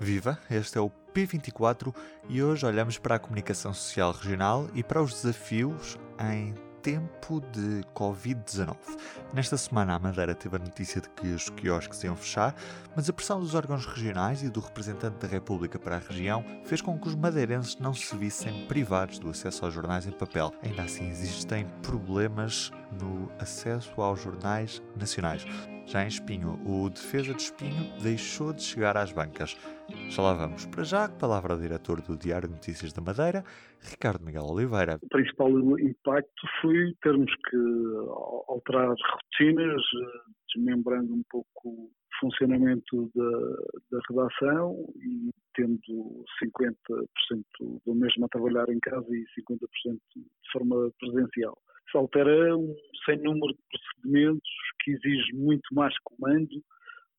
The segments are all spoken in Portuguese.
Viva, este é o P24 e hoje olhamos para a comunicação social regional e para os desafios em tempo de Covid-19. Nesta semana, a Madeira teve a notícia de que os quiosques iam fechar, mas a pressão dos órgãos regionais e do representante da República para a região fez com que os madeirenses não se vissem privados do acesso aos jornais em papel. Ainda assim, existem problemas no acesso aos jornais nacionais. Já em Espinho, o Defesa de Espinho deixou de chegar às bancas. Já lá vamos. Para já, palavra ao diretor do Diário de Notícias da Madeira, Ricardo Miguel Oliveira. O principal impacto foi termos que alterar rotinas, desmembrando um pouco o funcionamento da, da redação e tendo 50% do mesmo a trabalhar em casa e 50% de forma presencial se um sem número de procedimentos que exige muito mais comando,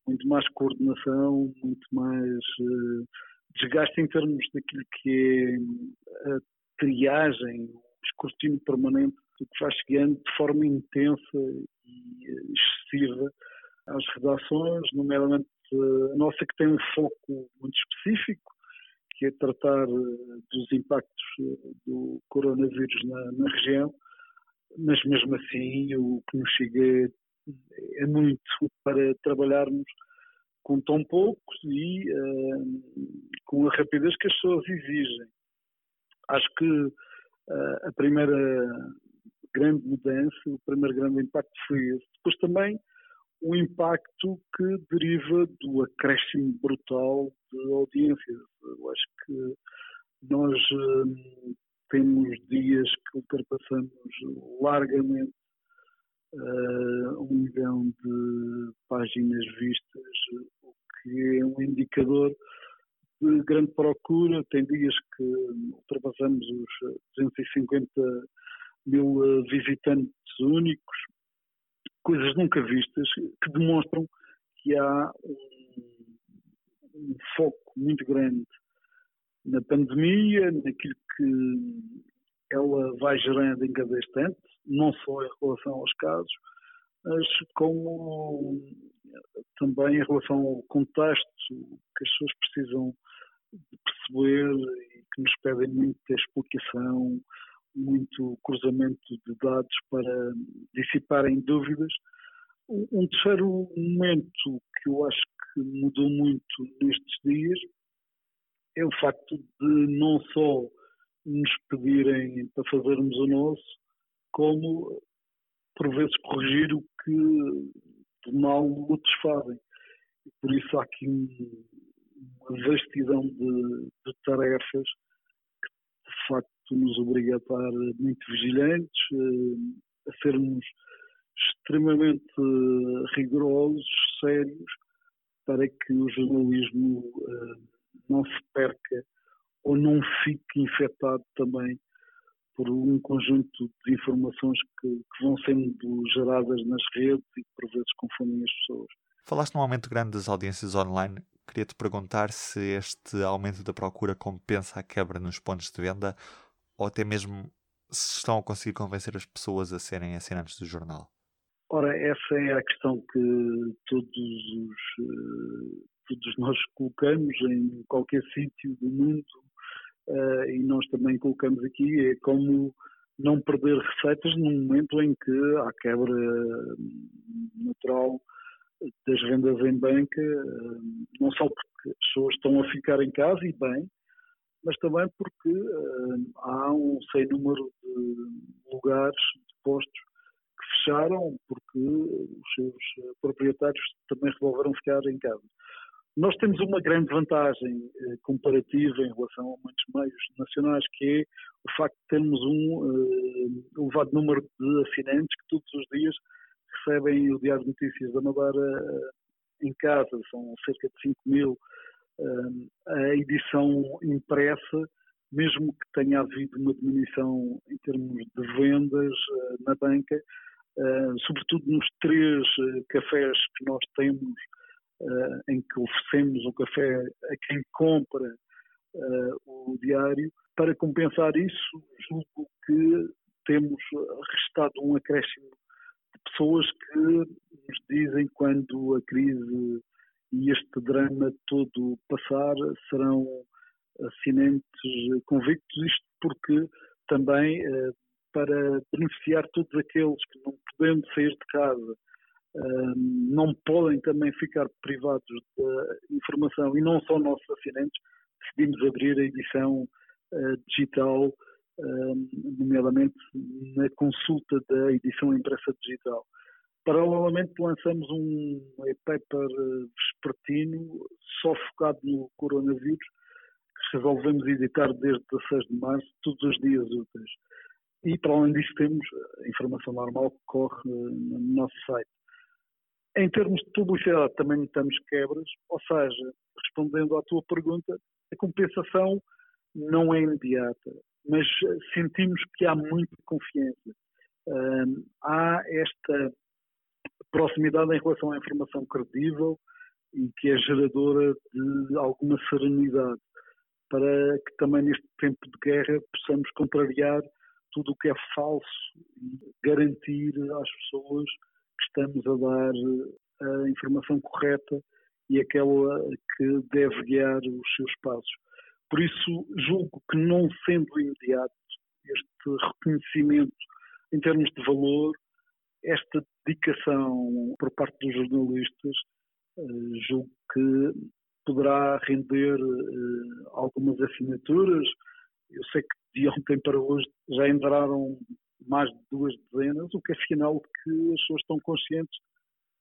muito mais coordenação, muito mais uh, desgaste em termos daquilo que é a triagem, o escrutínio permanente que vai chegando de forma intensa e excessiva às redações, nomeadamente a nossa que tem um foco muito específico, que é tratar eh, dos impactos eh, do coronavírus na, na região, mas mesmo assim o que nos chega é muito para trabalharmos com tão poucos e uh, com a rapidez que as pessoas exigem. Acho que uh, a primeira grande mudança, o primeiro grande impacto foi esse. Depois também o impacto que deriva do acréscimo brutal de audiências. Eu acho que nós uh, temos dias que ultrapassamos largamente uh, um milhão de páginas vistas, o que é um indicador de grande procura. Tem dias que ultrapassamos os 250 mil eh, visitantes únicos, coisas nunca vistas, que demonstram que há um, um foco muito grande na pandemia, naquilo que ela vai gerando em cada instante, não só em relação aos casos, mas como também em relação ao contexto que as pessoas precisam de perceber e que nos pedem muita explicação, muito cruzamento de dados para dissiparem dúvidas. Um terceiro momento que eu acho que mudou muito nestes dias é o facto de não só nos pedirem para fazermos o nosso, como por vezes corrigir o que de mal outros fazem. Por isso há aqui um, uma vastidão de, de, tarefas que de facto nos obriga a estar muito vigilantes, eh, a sermos extremamente rigorosos, sérios, para que o jornalismo eh, não se perca ou não fique infectado também por um conjunto de informações que, que, vão sendo geradas nas redes e que por vezes confundem as pessoas. Falaste num aumento grande das audiências online. Queria-te perguntar se este aumento da procura compensa a quebra nos pontos de venda ou até mesmo se estão a conseguir convencer as pessoas a serem assinantes do jornal. Ora, essa é a questão que todos os, eh, todos nós colocamos em qualquer sítio do mundo uh, e nós também colocamos aqui, é como não perder receitas num momento em que há quebra natural das vendas em banca, uh, não só porque as pessoas estão a ficar em casa e bem, mas também porque uh, há um sem número de lugares, de postos que fecharam porque os seus proprietários também resolveram ficar em casa. Nós temos uma grande vantagem eh, comparativa em relação a muitos meios nacionais, que é o facto de termos um eh, elevado número de assinantes que todos os dias recebem o Diário de Notícias da Madeira eh, em casa, são cerca de 5 mil. a edição impressa, mesmo que tenha havido uma diminuição em termos de vendas na banca, sobretudo nos três cafés que nós temos uh, em que oferecemos o café a quem compra uh, o diário. Para compensar isso, julgo que temos restado um acréscimo de pessoas que nos dizem quando a crise e este drama todo passar, serão assinantes convictos, isto porque também eh, para beneficiar todos aqueles que não podendo sair de casa, eh, não podem também ficar privados da informação, e não só nossos assinantes, decidimos abrir a edição eh, digital, nomeadamente na consulta da edição impressa digital. Paralelamente lançamos um e-paper vespertino só focado no coronavírus, que resolvemos editar desde 16 de março, todos os dias úteis. E, para além disso, temos a informação normal que corre no nosso site. Em termos de publicidade, também notamos quebras, ou seja, respondendo à tua pergunta, a compensação não é imediata, mas sentimos que há muita confiança. há esta proximidade em relação à informação credível e que é geradora de alguma serenidade para que também neste tempo de guerra possamos contrariar tudo o que é falso e garantir às pessoas estamos a dar a informação correta e aquela que deve guiar os seus passos. Por isso, julgo que não sendo imediato este reconhecimento em termos de valor, esta dedicação por parte dos jornalistas, eh, julgo que poderá render uh, algumas assinaturas. Eu sei que de ontem para hoje já entraram mais de duas dezenas, o que é sinal de que as pessoas estão conscientes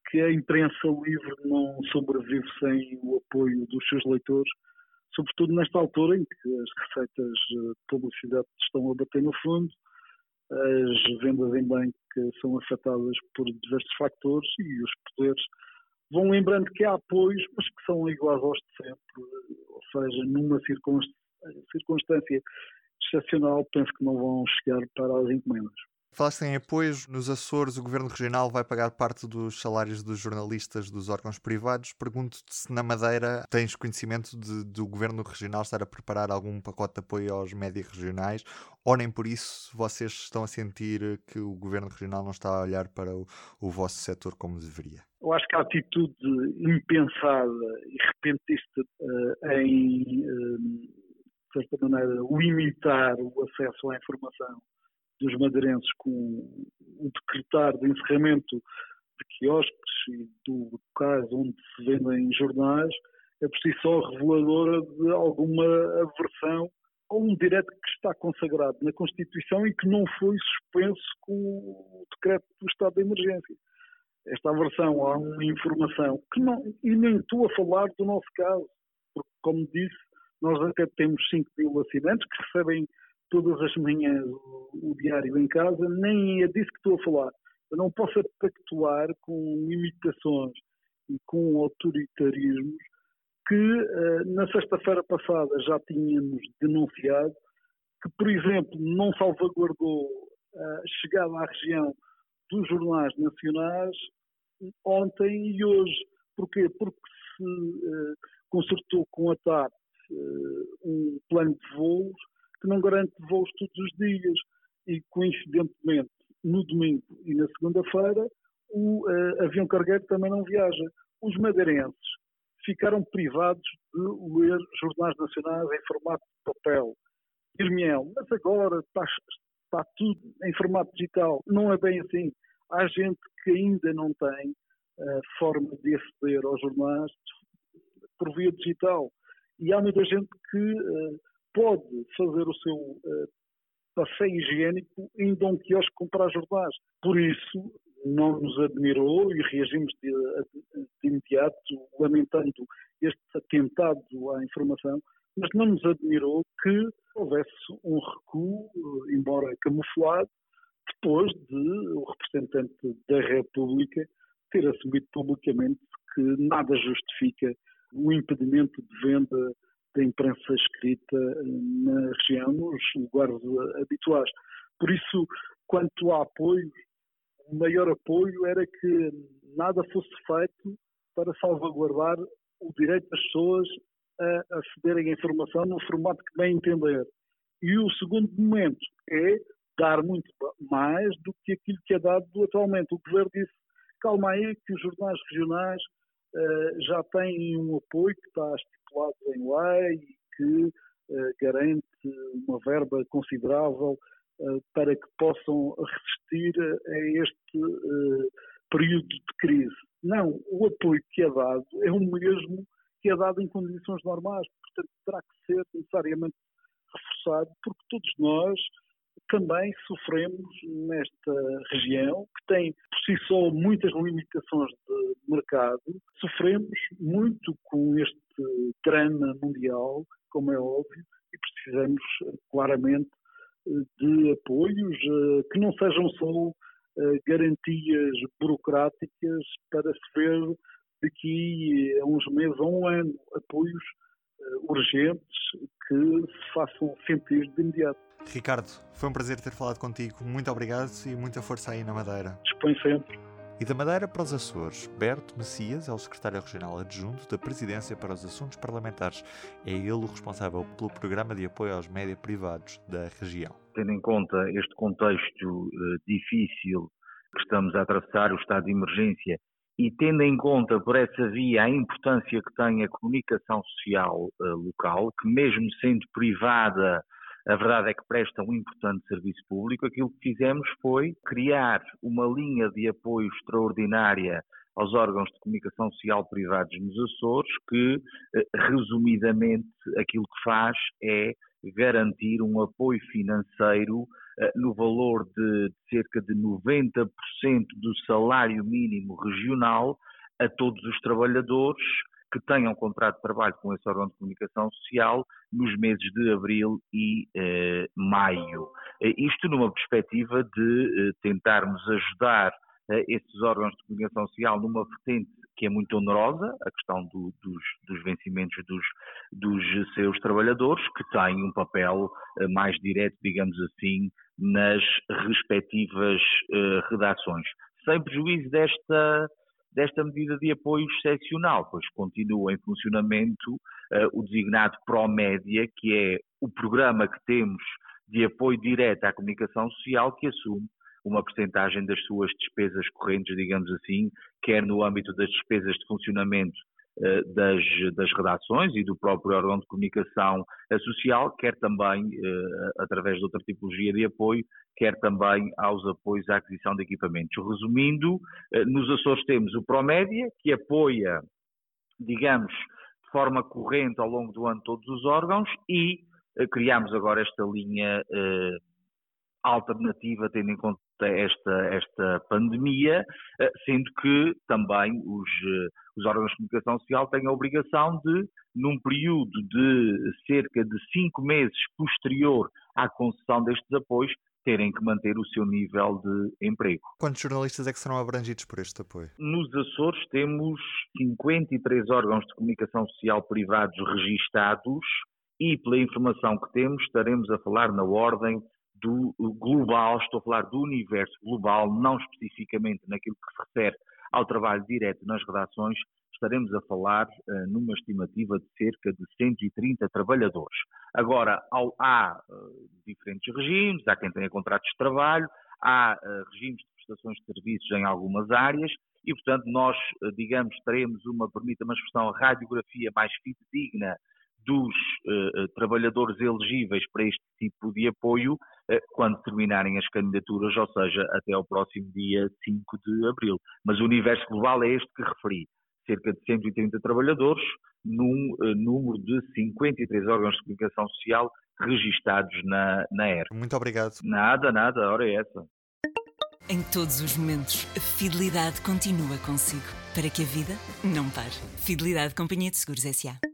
que a imprensa livre não sobrevive sem o apoio dos seus leitores, sobretudo nesta altura em que as receitas de publicidade estão a bater no fundo, as vendas em banco são afetadas por diversos fatores e os poderes vão lembrando que há apoios, mas que são iguais aos de sempre, ou seja, numa circunstância excepcional, penso que não vão chegar para as encomendas. Falaste em apoios. Nos Açores, o Governo Regional vai pagar parte dos salários dos jornalistas dos órgãos privados. Pergunto-te se na Madeira tens conhecimento de, do Governo Regional estar a preparar algum pacote de apoio aos médias regionais ou nem por isso vocês estão a sentir que o Governo Regional não está a olhar para o, o vosso setor como deveria? Eu acho que a atitude impensada e repentista uh, em, uh, de certa maneira, limitar o acesso à informação dos madeirenses com o decretar de encerramento de quiosques e do locais onde se vendem jornais é por si só reveladora de alguma aversão a um direito que está consagrado na Constituição e que não foi suspenso com o decreto do estado de emergência. Esta aversão a uma informação que não, e nem estou a falar do nosso caso, porque como disse, nós até temos 5 mil assinantes que recebem todas as manhãs o, o diário em casa, nem é disso que estou a falar. Eu não posso pactuar com imitações e com autoritarismos que uh, na sexta-feira passada já tínhamos denunciado que, por exemplo, não salvaguardou a chegada à região dos jornais nacionais ontem e hoje. Porquê? Porque se uh, consertou com a TAP um plano de voos que não garante voos todos os dias. E, coincidentemente, no domingo e na segunda-feira, o uh, avião cargueiro também não viaja. Os madeirenses ficaram privados de ler jornais nacionais em formato de papel. Irmiel, mas agora está, está tudo em formato digital. Não é bem assim. Há gente que ainda não tem uh, forma de aceder aos jornais por via digital. E há muita gente que uh, pode fazer o seu uh, passeio higiênico indo a um quiosque comprar jornais. Por isso, não nos admirou e reagimos de, de, imediato, lamentando este atentado à informação, mas não nos admirou que houvesse um recuo, embora camuflado, depois de o representante da República ter assumido publicamente que nada justifica o impedimento de venda da imprensa escrita na região, nos lugares habituais. Por isso, quanto a apoio, o maior apoio era que nada fosse feito para salvaguardar o direito das pessoas a acederem à informação no formato que bem entender. E o segundo momento é dar muito mais do que aquilo que é dado atualmente. O governo disse, calma aí, que os jornais regionais já têm um apoio que está estipulado em lei e que uh, garante uma verba considerável uh, para que possam resistir a este período de crise. Não, o apoio que é dado é o mesmo que é dado em condições normais, portanto terá que ser necessariamente reforçado, porque todos nós também sofremos nesta região, que tem por si só muitas limitações de mercado, sofremos muito com este drama mundial, como é óbvio, e precisamos claramente de apoios eh, que não sejam só eh, garantias burocráticas para se ver daqui a uns meses ou um ano apoios eh, urgentes que se façam sentir de imediato. Ricardo, foi um prazer ter falado contigo. Muito obrigado e muita força aí na Madeira. Dispõe sempre. E da Madeira para os Açores, Berto Messias é o secretário regional adjunto da Presidência para os Assuntos Parlamentares. É ele o responsável pelo programa de apoio aos média privados da região. Tendo em conta este contexto uh, difícil que estamos a atravessar, o estado de emergência, e tendo em conta por essa via a importância que tem a comunicação social uh, local, que mesmo sendo privada a verdade é que presta um importante serviço público. Aquilo que fizemos foi criar uma linha de apoio extraordinária aos órgãos de comunicação social privados nos Açores, que, eh, resumidamente, aquilo que faz é garantir um apoio financeiro eh, no valor de cerca de 90% do salário mínimo regional a todos os trabalhadores que tenham contrato de trabalho com esse órgão de comunicação social nos meses de abril e eh, maio. Eh, isto numa perspectiva de eh, tentarmos ajudar eh, esses órgãos de comunicação social numa vertente que é muito onerosa, a questão do, dos, dos, vencimentos dos, dos, seus trabalhadores, que têm um papel eh, mais direto, digamos assim, nas respectivas eh, redações. Sem prejuízo desta desta medida de apoio excepcional, pois continua em funcionamento uh, o designado Promédia, que é o programa que temos de apoio direto à comunicação social, que assume uma percentagem das suas despesas correntes, digamos assim, quer no âmbito das despesas de funcionamento das, das redações e do próprio órgão de comunicação social, quer também eh, através de outra tipologia de apoio, quer também aos apoios à aquisição de equipamentos. Resumindo, eh, nos Açores temos o Promédia, que apoia, digamos, de forma corrente ao longo do ano todos os órgãos e criamos agora esta linha alternativa, tendo em conta esta, esta pandemia, eh, sendo que também os, eh, os órgãos de comunicação social têm a obrigação de, num período de cerca de cinco meses posterior à concessão destes apoios, terem que manter o seu nível de emprego. Quantos jornalistas é que serão abrangidos por este apoio? Nos Açores temos 53 órgãos de comunicação social privados registados e, pela informação que temos, estaremos a falar na ordem do global, estou a falar do universo global, não especificamente naquilo que se refere ao trabalho direto nas redações, estaremos a falar uh, numa estimativa de cerca de 130 trabalhadores. Agora, ao, há uh, diferentes regimes, há quem tenha contratos de trabalho, há uh, regimes de prestações de serviços em algumas áreas e, portanto, nós, digamos, teremos uma, permita-me a expressão, radiografia mais fidedigna dos uh, trabalhadores elegíveis para este tipo de apoio uh, quando terminarem as candidaturas, ou seja, até ao próximo dia 5 de abril. Mas o universo global é este que referi. Cerca de 130 trabalhadores, num uh, número de 53 órgãos de comunicação social registados na, na ERA. Muito obrigado. Nada, nada, a hora é essa. Em todos os momentos, a fidelidade continua consigo, para que a vida não pare. Fidelidade Companhia de Seguros S.A.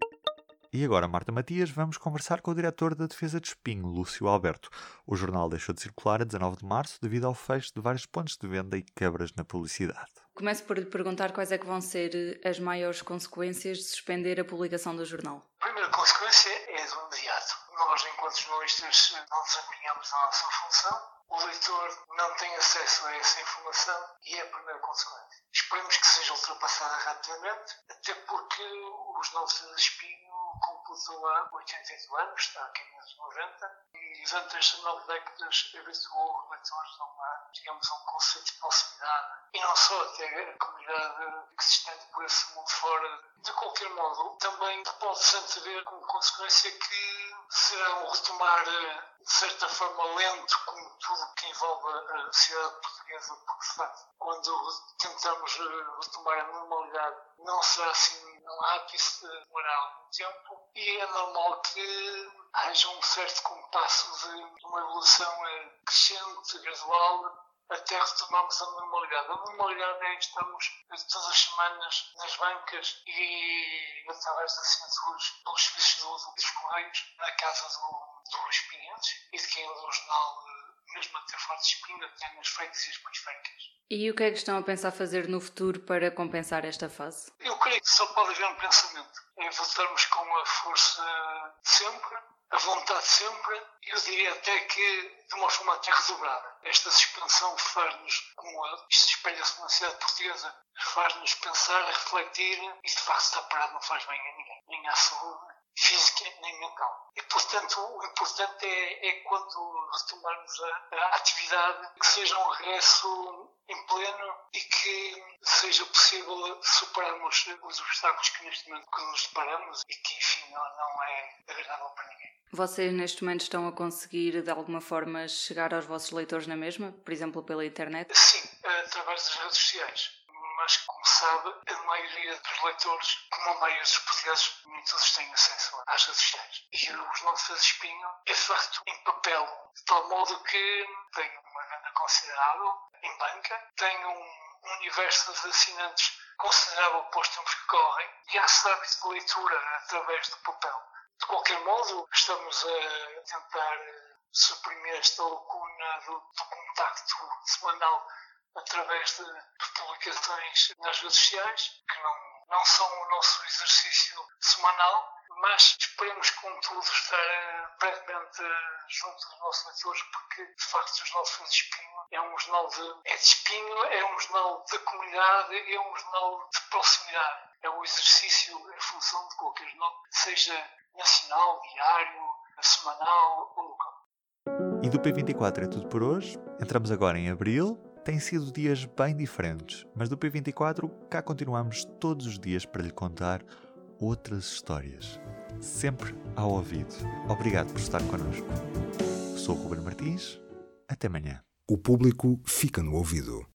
E agora, Marta Matias, vamos conversar com o diretor da Defesa de Espinho, Lúcio Alberto. O jornal deixou de circular a 19 de março devido ao fecho de vários pontos de venda e quebras na publicidade. Começo por lhe perguntar quais é que vão ser as maiores consequências de suspender a publicação do jornal. A primeira. Enquanto jornalistas, não desempenhamos a nossa função, o leitor não tem acesso a essa informação e é a primeira consequência. Esperemos que seja ultrapassada rapidamente, até porque os novos de Espinho completou há 88 anos, está aqui nos 90, e durante estas nove décadas habituou leitores a digamos, um conceito de proximidade e não só até a comunidade que se estende por esse mundo fora. De qualquer modo, também pode-se antever como consequência que será um retomar de certa forma lento como tudo que envolve a sociedade portuguesa, porque de facto, quando tentamos retomar a normalidade, não será assim, não há que isso demorar algum tempo e é normal que haja um certo compasso de uma evolução crescente, gradual, até retomarmos a normalidade. A normalidade é que estamos todas as semanas nas bancas e através das assinaturas pelos serviços do uso dos Correios, na casa do, dos clientes e de quem é o jornal, mesmo até fora de Espinha, tem nas feitas periféricas. E o que é que estão a pensar fazer no futuro para compensar esta fase? Eu creio que só pode haver um pensamento. É voltarmos com a força de sempre, a vontade sempre, eu diria até que de uma forma até redobrada. Esta suspensão faz-nos, como isto espelha-se na sociedade portuguesa, faz-nos pensar, refletir e de facto estar parado não faz bem a ninguém, nem à saúde física nem mental. E portanto o importante é, é quando retomarmos a, a atividade que seja um regresso em pleno e que seja possível superarmos os obstáculos que neste momento que nos deparamos e que enfim não, não é agradável para ninguém. Vocês neste momento estão a conseguir de alguma forma chegar aos vossos leitores na mesma, por exemplo pela internet? Sim, através das redes sociais. Mas, como sabe, a maioria dos leitores, como a maioria dos portugueses, nem todos têm acesso às redes sociais. E os nossos espinho é feito em papel, de tal modo que tem uma venda considerável em banca, tem um universo de assinantes considerável para os tempos que correm e há hábito de leitura através do papel. De qualquer modo, estamos a tentar suprimir esta lacuna do, do contacto semanal através de, de, publicações nas redes sociais, que não, não são o nosso exercício semanal, mas esperemos, contudo, estar brevemente junto dos nossos leitores, porque, de facto, os nossos espinho é um jornal de, é de espinho, é um jornal de comunidade, é um jornal de proximidade. É o exercício em função de qualquer jornal, seja nacional, diário, semanal ou local. E do P24 é tudo por hoje. Entramos agora em abril. Têm sido dias bem diferentes, mas do P24 cá continuamos todos os dias para lhe contar outras histórias. Sempre ao ouvido. Obrigado por estar connosco. Sou o Ruben Martins. Até amanhã. O público fica no ouvido.